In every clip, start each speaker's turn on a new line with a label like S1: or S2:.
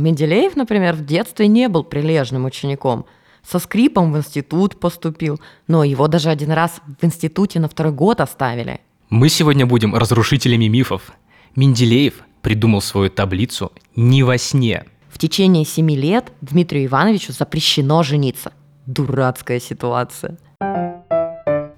S1: Менделеев, например, в детстве не был прилежным учеником. Со скрипом в институт поступил, но его даже один раз в институте на второй год оставили.
S2: Мы сегодня будем разрушителями мифов. Менделеев придумал свою таблицу не во сне.
S1: В течение семи лет Дмитрию Ивановичу запрещено жениться. Дурацкая ситуация.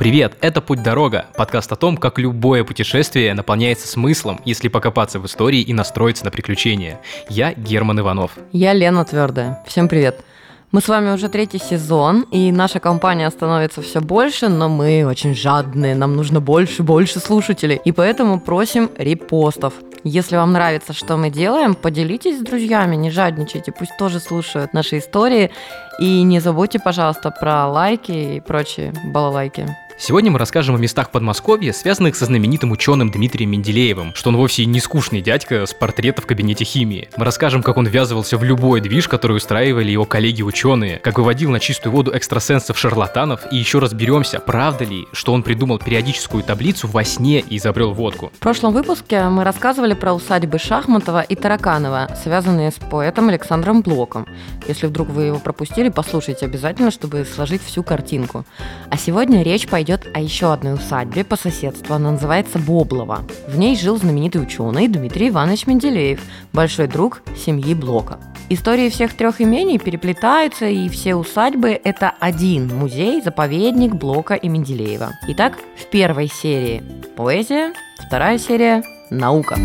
S2: Привет, это «Путь-дорога» – подкаст о том, как любое путешествие наполняется смыслом, если покопаться в истории и настроиться на приключения. Я Герман Иванов.
S1: Я Лена Твердая. Всем привет. Мы с вами уже третий сезон, и наша компания становится все больше, но мы очень жадные, нам нужно больше, больше слушателей, и поэтому просим репостов. Если вам нравится, что мы делаем, поделитесь с друзьями, не жадничайте, пусть тоже слушают наши истории. И не забудьте, пожалуйста, про лайки и прочие балалайки.
S2: Сегодня мы расскажем о местах Подмосковья, связанных со знаменитым ученым Дмитрием Менделеевым, что он вовсе не скучный дядька с портрета в кабинете химии. Мы расскажем, как он ввязывался в любой движ, который устраивали его коллеги-ученые, как выводил на чистую воду экстрасенсов-шарлатанов, и еще разберемся, правда ли, что он придумал периодическую таблицу во сне и изобрел водку.
S1: В прошлом выпуске мы рассказывали про усадьбы Шахматова и Тараканова, связанные с поэтом Александром Блоком. Если вдруг вы его пропустили, послушайте обязательно, чтобы сложить всю картинку. А сегодня речь пойдет идет о еще одной усадьбе по соседству. Она называется Боблова. В ней жил знаменитый ученый Дмитрий Иванович Менделеев, большой друг семьи Блока. Истории всех трех имений переплетаются, и все усадьбы – это один музей, заповедник Блока и Менделеева. Итак, в первой серии поэзия, вторая серия – наука.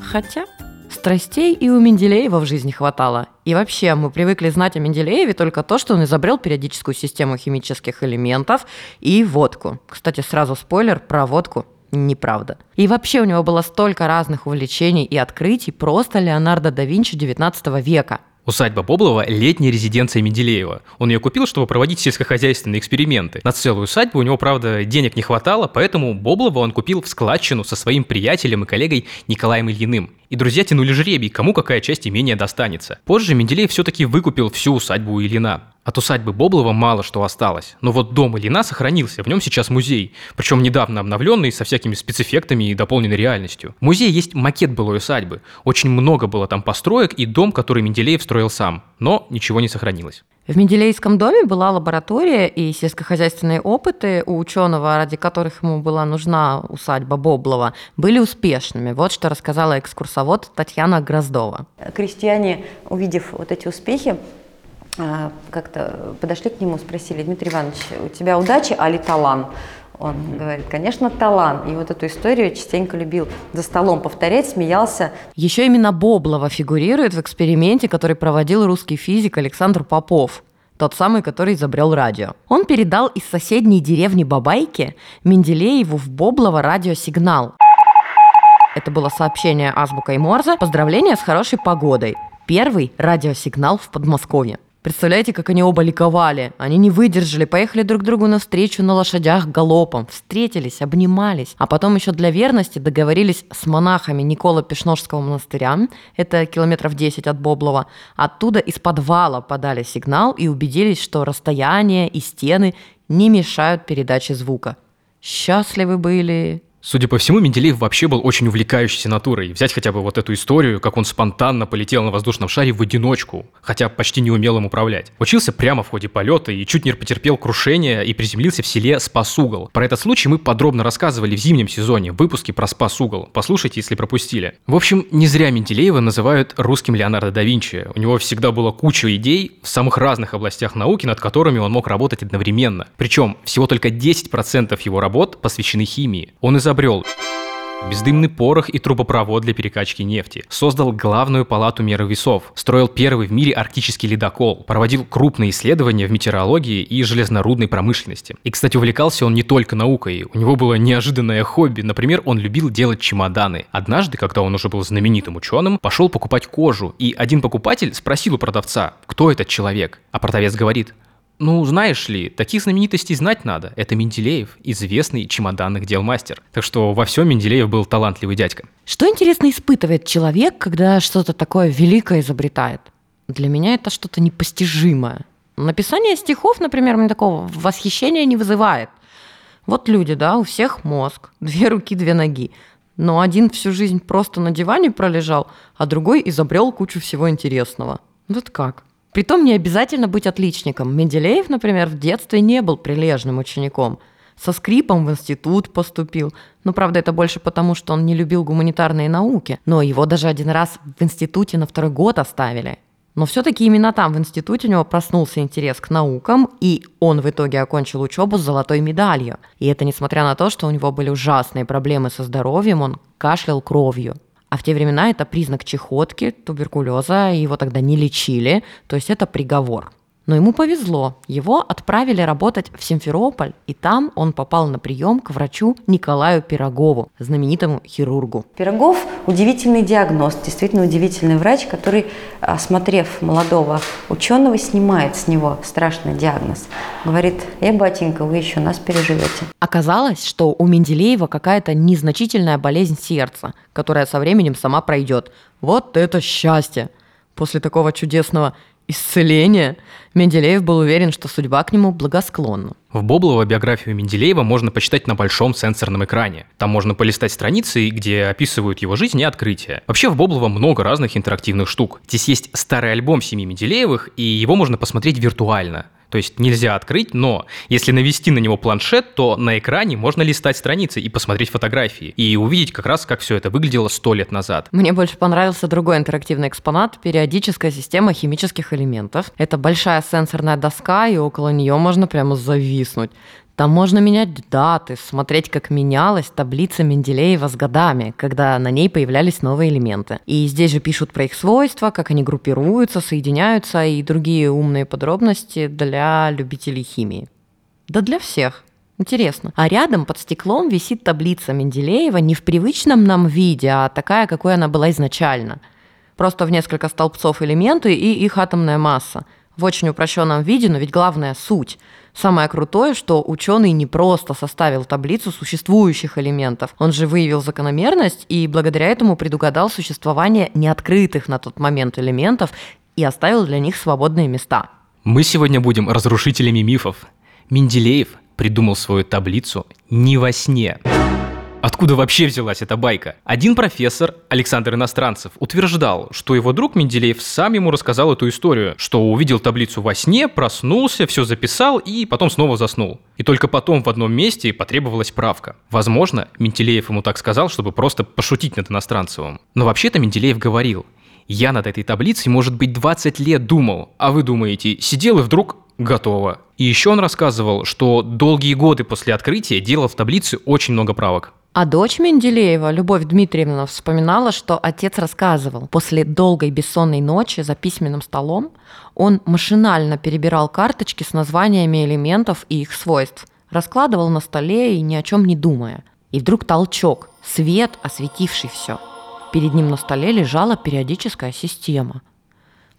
S1: Хотя Страстей и у Менделеева в жизни хватало. И вообще, мы привыкли знать о Менделееве только то, что он изобрел периодическую систему химических элементов и водку. Кстати, сразу спойлер про водку неправда. И вообще у него было столько разных увлечений и открытий, просто Леонардо да Винчи 19 века –
S2: Усадьба Боблова – летняя резиденция Менделеева. Он ее купил, чтобы проводить сельскохозяйственные эксперименты. На целую усадьбу у него, правда, денег не хватало, поэтому Боблова он купил в складчину со своим приятелем и коллегой Николаем Ильиным. И друзья тянули жребий, кому какая часть имения достанется. Позже Менделеев все-таки выкупил всю усадьбу Ильина. От усадьбы Боблова мало что осталось, но вот дом Ильина сохранился, в нем сейчас музей, причем недавно обновленный со всякими спецэффектами и дополненной реальностью. В музее есть макет былой усадьбы, очень много было там построек и дом, который Менделеев строил сам, но ничего не сохранилось.
S1: В Менделеевском доме была лаборатория и сельскохозяйственные опыты у ученого, ради которых ему была нужна усадьба Боблова, были успешными. Вот что рассказала экскурсовод Татьяна Гроздова.
S3: Крестьяне, увидев вот эти успехи, как-то подошли к нему, спросили, Дмитрий Иванович, у тебя удача, али талант? Он говорит, конечно, талант. И вот эту историю частенько любил за столом повторять, смеялся.
S1: Еще именно Боблова фигурирует в эксперименте, который проводил русский физик Александр Попов тот самый, который изобрел радио. Он передал из соседней деревни Бабайки Менделееву в Боблово радиосигнал. Это было сообщение азбукой Морзе «Поздравления с хорошей погодой». Первый радиосигнал в Подмосковье. Представляете, как они оба ликовали. Они не выдержали, поехали друг другу навстречу на лошадях галопом, встретились, обнимались. А потом еще для верности договорились с монахами Никола Пешножского монастыря, это километров 10 от Боблова. Оттуда из подвала подали сигнал и убедились, что расстояние и стены не мешают передаче звука. Счастливы были
S2: Судя по всему, Менделеев вообще был очень увлекающейся натурой. Взять хотя бы вот эту историю, как он спонтанно полетел на воздушном шаре в одиночку, хотя почти не умел им управлять. Учился прямо в ходе полета и чуть не потерпел крушение и приземлился в селе Спасугол. Про этот случай мы подробно рассказывали в зимнем сезоне, в выпуске про Спасугол. Послушайте, если пропустили. В общем, не зря Менделеева называют русским Леонардо да Винчи. У него всегда было куча идей в самых разных областях науки, над которыми он мог работать одновременно. Причем всего только 10% его работ посвящены химии. Он изобрел изобрел. Бездымный порох и трубопровод для перекачки нефти, создал главную палату меры весов, строил первый в мире арктический ледокол, проводил крупные исследования в метеорологии и железнорудной промышленности. И, кстати, увлекался он не только наукой, у него было неожиданное хобби, например, он любил делать чемоданы. Однажды, когда он уже был знаменитым ученым, пошел покупать кожу, и один покупатель спросил у продавца, кто этот человек, а продавец говорит, ну, знаешь ли, таких знаменитостей знать надо. Это Менделеев, известный чемоданных дел мастер. Так что во всем Менделеев был талантливый дядька.
S1: Что интересно испытывает человек, когда что-то такое великое изобретает? Для меня это что-то непостижимое. Написание стихов, например, мне такого восхищения не вызывает. Вот люди, да, у всех мозг, две руки, две ноги. но один всю жизнь просто на диване пролежал, а другой изобрел кучу всего интересного. Вот как? Притом не обязательно быть отличником. Менделеев, например, в детстве не был прилежным учеником. Со скрипом в институт поступил. Ну, правда, это больше потому, что он не любил гуманитарные науки. Но его даже один раз в институте на второй год оставили. Но все-таки именно там, в институте, у него проснулся интерес к наукам, и он в итоге окончил учебу с золотой медалью. И это несмотря на то, что у него были ужасные проблемы со здоровьем, он кашлял кровью. А в те времена это признак чехотки, туберкулеза, его тогда не лечили, то есть это приговор. Но ему повезло. Его отправили работать в Симферополь, и там он попал на прием к врачу Николаю Пирогову, знаменитому хирургу.
S3: Пирогов – удивительный диагноз, действительно удивительный врач, который, осмотрев молодого ученого, снимает с него страшный диагноз. Говорит, э, батенька, вы еще нас переживете.
S1: Оказалось, что у Менделеева какая-то незначительная болезнь сердца, которая со временем сама пройдет. Вот это счастье! После такого чудесного исцеления, Менделеев был уверен, что судьба к нему благосклонна.
S2: В Боблова биографию Менделеева можно почитать на большом сенсорном экране. Там можно полистать страницы, где описывают его жизнь и открытия. Вообще в Боблова много разных интерактивных штук. Здесь есть старый альбом семьи Менделеевых, и его можно посмотреть виртуально. То есть нельзя открыть, но если навести на него планшет, то на экране можно листать страницы и посмотреть фотографии. И увидеть как раз, как все это выглядело сто лет назад.
S1: Мне больше понравился другой интерактивный экспонат – периодическая система химических элементов. Это большая сенсорная доска, и около нее можно прямо зависнуть. Там можно менять даты, смотреть, как менялась таблица Менделеева с годами, когда на ней появлялись новые элементы. И здесь же пишут про их свойства, как они группируются, соединяются и другие умные подробности для любителей химии. Да для всех. Интересно. А рядом под стеклом висит таблица Менделеева не в привычном нам виде, а такая, какой она была изначально. Просто в несколько столбцов элементы и их атомная масса. В очень упрощенном виде, но ведь главная суть – Самое крутое, что ученый не просто составил таблицу существующих элементов, он же выявил закономерность и благодаря этому предугадал существование неоткрытых на тот момент элементов и оставил для них свободные места.
S2: Мы сегодня будем разрушителями мифов. Менделеев придумал свою таблицу не во сне. Откуда вообще взялась эта байка? Один профессор, Александр Иностранцев, утверждал, что его друг Менделеев сам ему рассказал эту историю, что увидел таблицу во сне, проснулся, все записал и потом снова заснул. И только потом в одном месте потребовалась правка. Возможно, Менделеев ему так сказал, чтобы просто пошутить над Иностранцевым. Но вообще-то Менделеев говорил, я над этой таблицей, может быть, 20 лет думал, а вы думаете, сидел и вдруг готово. И еще он рассказывал, что долгие годы после открытия делал в таблице очень много правок.
S1: А дочь Менделеева, Любовь Дмитриевна, вспоминала, что отец рассказывал, после долгой бессонной ночи за письменным столом он машинально перебирал карточки с названиями элементов и их свойств, раскладывал на столе и ни о чем не думая. И вдруг толчок, свет, осветивший все. Перед ним на столе лежала периодическая система.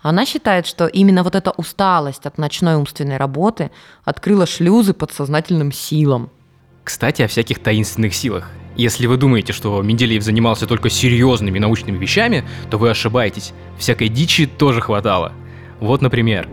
S1: Она считает, что именно вот эта усталость от ночной умственной работы открыла шлюзы подсознательным силам.
S2: Кстати, о всяких таинственных силах. Если вы думаете, что Менделеев занимался только серьезными научными вещами, то вы ошибаетесь. Всякой дичи тоже хватало. Вот, например,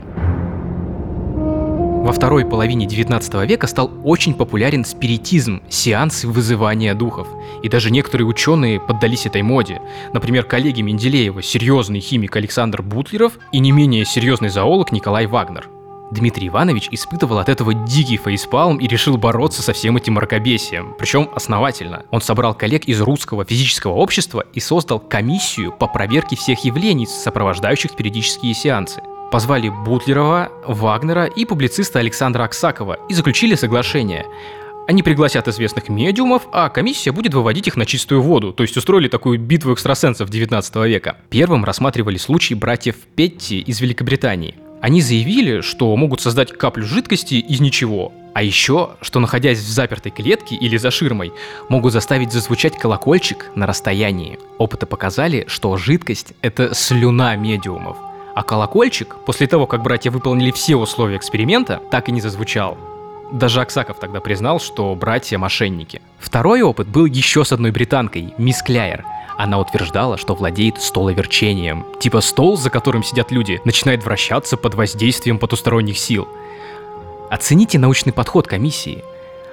S2: во второй половине 19 века стал очень популярен спиритизм, сеансы вызывания духов. И даже некоторые ученые поддались этой моде. Например, коллеги Менделеева, серьезный химик Александр Бутлеров и не менее серьезный зоолог Николай Вагнер – Дмитрий Иванович испытывал от этого дикий фейспалм и решил бороться со всем этим мракобесием, причем основательно. Он собрал коллег из русского физического общества и создал комиссию по проверке всех явлений, сопровождающих периодические сеансы. Позвали Бутлерова, Вагнера и публициста Александра Аксакова и заключили соглашение. Они пригласят известных медиумов, а комиссия будет выводить их на чистую воду, то есть устроили такую битву экстрасенсов 19 века. Первым рассматривали случай братьев Петти из Великобритании – они заявили, что могут создать каплю жидкости из ничего, а еще, что находясь в запертой клетке или за ширмой, могут заставить зазвучать колокольчик на расстоянии. Опыты показали, что жидкость — это слюна медиумов. А колокольчик, после того, как братья выполнили все условия эксперимента, так и не зазвучал. Даже Аксаков тогда признал, что братья мошенники. Второй опыт был еще с одной британкой, мисс Кляйер — она утверждала, что владеет столоверчением. Типа стол, за которым сидят люди, начинает вращаться под воздействием потусторонних сил. Оцените научный подход комиссии.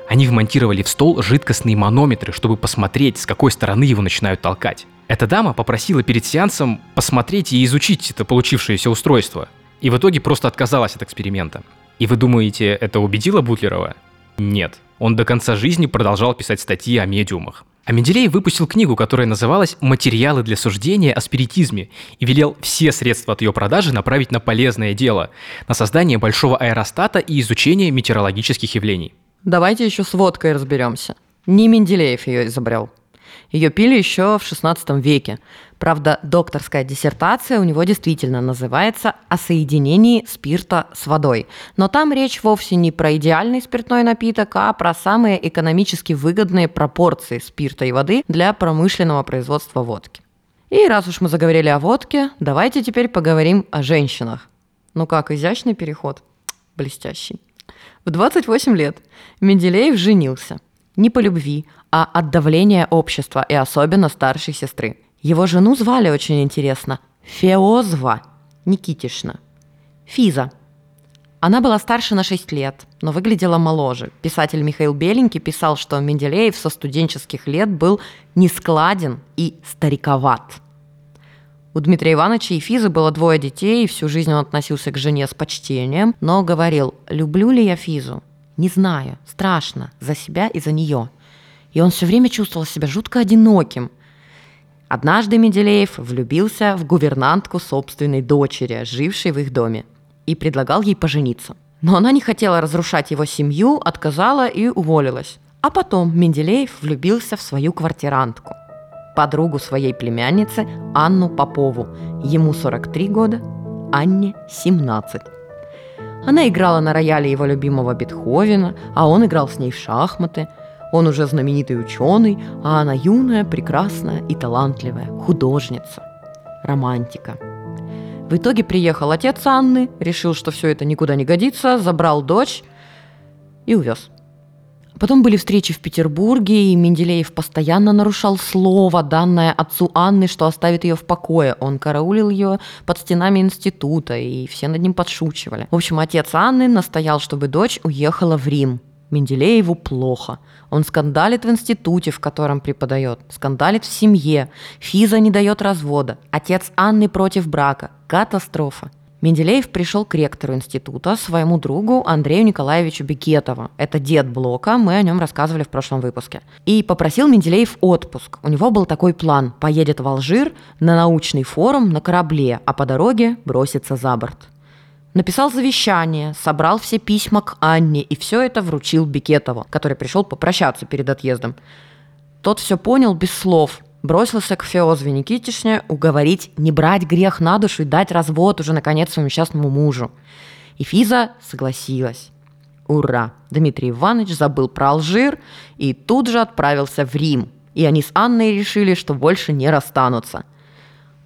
S2: Они вмонтировали в стол жидкостные манометры, чтобы посмотреть, с какой стороны его начинают толкать. Эта дама попросила перед сеансом посмотреть и изучить это получившееся устройство. И в итоге просто отказалась от эксперимента. И вы думаете, это убедило Бутлерова? Нет. Он до конца жизни продолжал писать статьи о медиумах. А Менделеев выпустил книгу, которая называлась «Материалы для суждения о спиритизме» и велел все средства от ее продажи направить на полезное дело, на создание большого аэростата и изучение метеорологических явлений.
S1: Давайте еще с водкой разберемся. Не Менделеев ее изобрел. Ее пили еще в XVI веке. Правда, докторская диссертация у него действительно называется «О соединении спирта с водой». Но там речь вовсе не про идеальный спиртной напиток, а про самые экономически выгодные пропорции спирта и воды для промышленного производства водки. И раз уж мы заговорили о водке, давайте теперь поговорим о женщинах. Ну как, изящный переход? Блестящий. В 28 лет Менделеев женился. Не по любви, а от давления общества и особенно старшей сестры. Его жену звали очень интересно – Феозва Никитишна. Физа. Она была старше на 6 лет, но выглядела моложе. Писатель Михаил Беленький писал, что Менделеев со студенческих лет был нескладен и стариковат. У Дмитрия Ивановича и Физы было двое детей, и всю жизнь он относился к жене с почтением, но говорил, люблю ли я Физу? Не знаю, страшно, за себя и за нее – и он все время чувствовал себя жутко одиноким. Однажды Менделеев влюбился в гувернантку собственной дочери, жившей в их доме, и предлагал ей пожениться. Но она не хотела разрушать его семью, отказала и уволилась. А потом Менделеев влюбился в свою квартирантку, подругу своей племянницы Анну Попову. Ему 43 года, Анне 17. Она играла на рояле его любимого Бетховена, а он играл с ней в шахматы – он уже знаменитый ученый, а она юная, прекрасная и талантливая художница, романтика. В итоге приехал отец Анны, решил, что все это никуда не годится, забрал дочь и увез. Потом были встречи в Петербурге, и Менделеев постоянно нарушал слово, данное отцу Анны, что оставит ее в покое. Он караулил ее под стенами института, и все над ним подшучивали. В общем, отец Анны настоял, чтобы дочь уехала в Рим. Менделееву плохо. Он скандалит в институте, в котором преподает, скандалит в семье, Физа не дает развода, отец Анны против брака. Катастрофа. Менделеев пришел к ректору института, своему другу Андрею Николаевичу Бекетову. Это дед Блока, мы о нем рассказывали в прошлом выпуске. И попросил Менделеев отпуск. У него был такой план. Поедет в Алжир на научный форум на корабле, а по дороге бросится за борт. Написал завещание, собрал все письма к Анне и все это вручил Бекетову, который пришел попрощаться перед отъездом. Тот все понял без слов, бросился к Феозве Никитишне уговорить не брать грех на душу и дать развод уже наконец своему счастному мужу. И Физа согласилась. Ура! Дмитрий Иванович забыл про Алжир и тут же отправился в Рим. И они с Анной решили, что больше не расстанутся –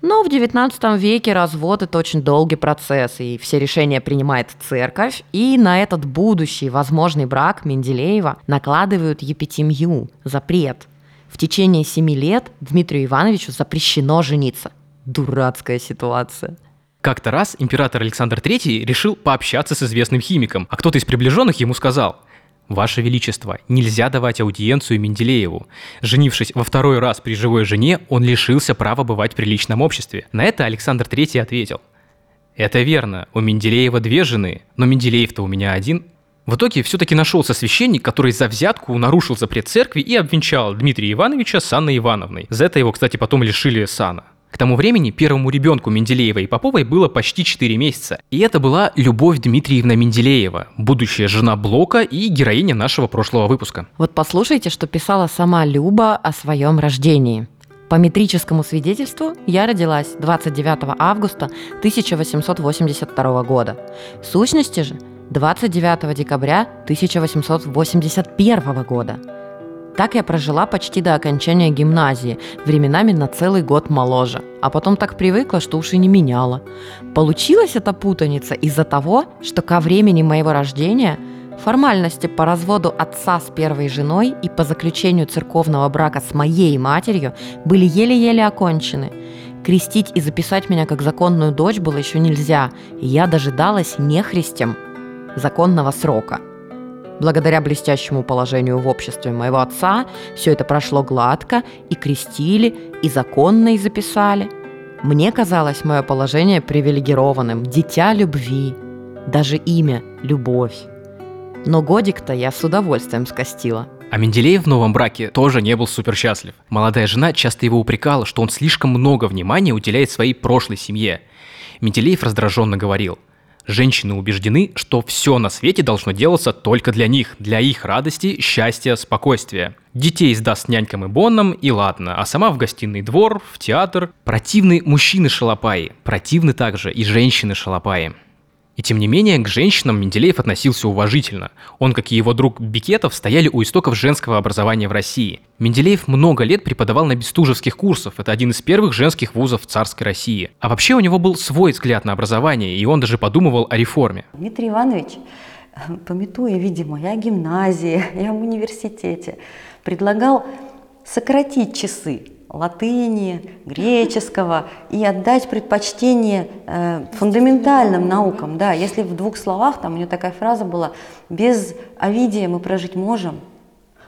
S1: но в XIX веке развод – это очень долгий процесс, и все решения принимает церковь, и на этот будущий возможный брак Менделеева накладывают епитемью, запрет. В течение семи лет Дмитрию Ивановичу запрещено жениться. Дурацкая ситуация.
S2: Как-то раз император Александр III решил пообщаться с известным химиком, а кто-то из приближенных ему сказал – Ваше Величество, нельзя давать аудиенцию Менделееву. Женившись во второй раз при живой жене, он лишился права бывать в приличном обществе. На это Александр III ответил. Это верно, у Менделеева две жены, но Менделеев-то у меня один. В итоге все-таки нашелся священник, который за взятку нарушил запрет церкви и обвенчал Дмитрия Ивановича с Анной Ивановной. За это его, кстати, потом лишили сана. К тому времени первому ребенку Менделеева и Поповой было почти 4 месяца. И это была Любовь Дмитриевна Менделеева, будущая жена Блока и героиня нашего прошлого выпуска.
S1: Вот послушайте, что писала сама Люба о своем рождении. По метрическому свидетельству я родилась 29 августа 1882 года. В сущности же 29 декабря 1881 года. Так я прожила почти до окончания гимназии, временами на целый год моложе. А потом так привыкла, что уж и не меняла. Получилась эта путаница из-за того, что ко времени моего рождения формальности по разводу отца с первой женой и по заключению церковного брака с моей матерью были еле-еле окончены. Крестить и записать меня как законную дочь было еще нельзя, и я дожидалась нехристем законного срока – Благодаря блестящему положению в обществе моего отца все это прошло гладко, и крестили, и законно и записали. Мне казалось мое положение привилегированным, дитя любви, даже имя – Любовь. Но годик-то я с удовольствием скостила.
S2: А Менделеев в новом браке тоже не был супер счастлив. Молодая жена часто его упрекала, что он слишком много внимания уделяет своей прошлой семье. Менделеев раздраженно говорил – Женщины убеждены, что все на свете должно делаться только для них, для их радости, счастья, спокойствия. Детей сдаст нянькам и боннам, и ладно, а сама в гостиный двор, в театр. Противны мужчины-шалопаи, противны также и женщины-шалопаи. И тем не менее, к женщинам Менделеев относился уважительно. Он, как и его друг Бикетов, стояли у истоков женского образования в России. Менделеев много лет преподавал на бестужевских курсах, это один из первых женских вузов в царской России. А вообще у него был свой взгляд на образование, и он даже подумывал о реформе.
S3: Дмитрий Иванович, пометуя, видимо, я о гимназии, я в университете, предлагал сократить часы латыни, греческого и отдать предпочтение э, фундаментальным наукам. Да, если в двух словах, там у нее такая фраза была, без Овидия мы прожить можем,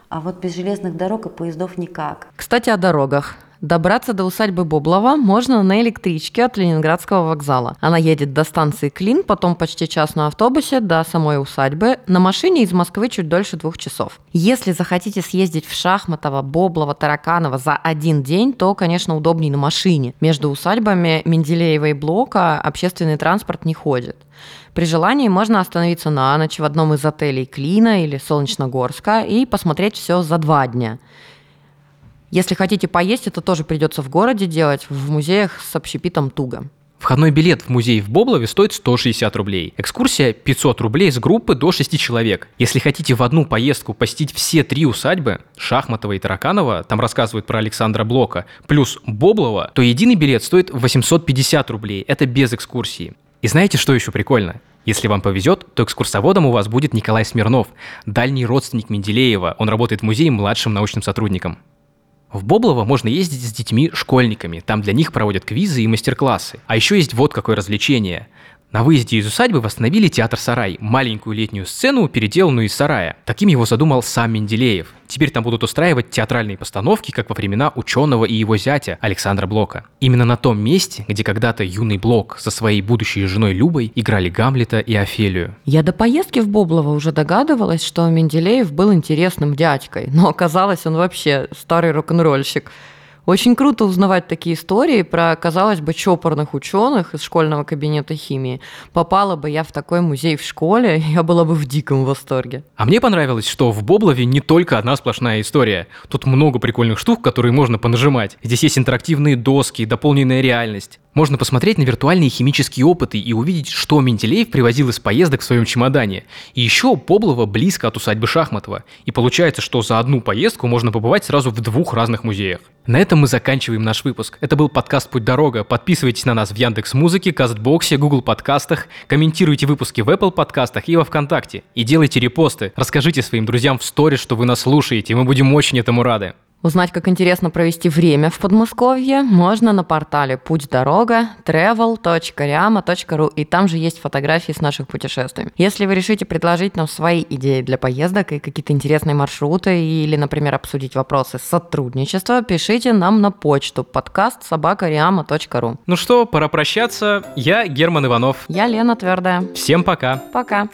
S3: а вот без железных дорог и поездов никак.
S1: Кстати, о дорогах. Добраться до усадьбы Боблова можно на электричке от Ленинградского вокзала. Она едет до станции Клин, потом почти час на автобусе до самой усадьбы. На машине из Москвы чуть дольше двух часов. Если захотите съездить в Шахматово, Боблова, Тараканово за один день, то, конечно, удобнее на машине. Между усадьбами Менделеева и Блока общественный транспорт не ходит. При желании можно остановиться на ночь в одном из отелей Клина или Солнечногорска и посмотреть все за два дня. Если хотите поесть, это тоже придется в городе делать, в музеях с общепитом туго.
S2: Входной билет в музей в Боблове стоит 160 рублей. Экскурсия 500 рублей с группы до 6 человек. Если хотите в одну поездку посетить все три усадьбы, Шахматова и Тараканова, там рассказывают про Александра Блока, плюс Боблова, то единый билет стоит 850 рублей. Это без экскурсии. И знаете, что еще прикольно? Если вам повезет, то экскурсоводом у вас будет Николай Смирнов, дальний родственник Менделеева. Он работает в музее младшим научным сотрудником. В Боблово можно ездить с детьми, школьниками, там для них проводят квизы и мастер-классы. А еще есть вот какое развлечение. На выезде из усадьбы восстановили театр «Сарай», маленькую летнюю сцену, переделанную из сарая. Таким его задумал сам Менделеев. Теперь там будут устраивать театральные постановки, как во времена ученого и его зятя Александра Блока. Именно на том месте, где когда-то юный Блок со своей будущей женой Любой играли Гамлета и Офелию.
S1: Я до поездки в Боблово уже догадывалась, что Менделеев был интересным дядькой, но оказалось, он вообще старый рок-н-ролльщик. Очень круто узнавать такие истории про, казалось бы, чопорных ученых из школьного кабинета химии. Попала бы я в такой музей в школе, я была бы в диком восторге.
S2: А мне понравилось, что в Боблове не только одна сплошная история. Тут много прикольных штук, которые можно понажимать. Здесь есть интерактивные доски, дополненная реальность. Можно посмотреть на виртуальные химические опыты и увидеть, что Менделеев привозил из поездок в своем чемодане. И еще Боблово близко от усадьбы Шахматова. И получается, что за одну поездку можно побывать сразу в двух разных музеях. На этом мы заканчиваем наш выпуск. Это был подкаст «Путь дорога». Подписывайтесь на нас в Яндекс Музыке, Кастбоксе, Google подкастах, комментируйте выпуски в Apple подкастах и во Вконтакте. И делайте репосты. Расскажите своим друзьям в сторис, что вы нас слушаете, мы будем очень этому рады.
S1: Узнать, как интересно провести время в Подмосковье, можно на портале «Путь дорога» travel.riama.ru, и там же есть фотографии с наших путешествий. Если вы решите предложить нам свои идеи для поездок и какие-то интересные маршруты, или, например, обсудить вопросы сотрудничества, пишите нам на почту подкаст собакариама.ру.
S2: Ну что, пора прощаться. Я Герман Иванов.
S1: Я Лена Твердая.
S2: Всем пока.
S1: Пока.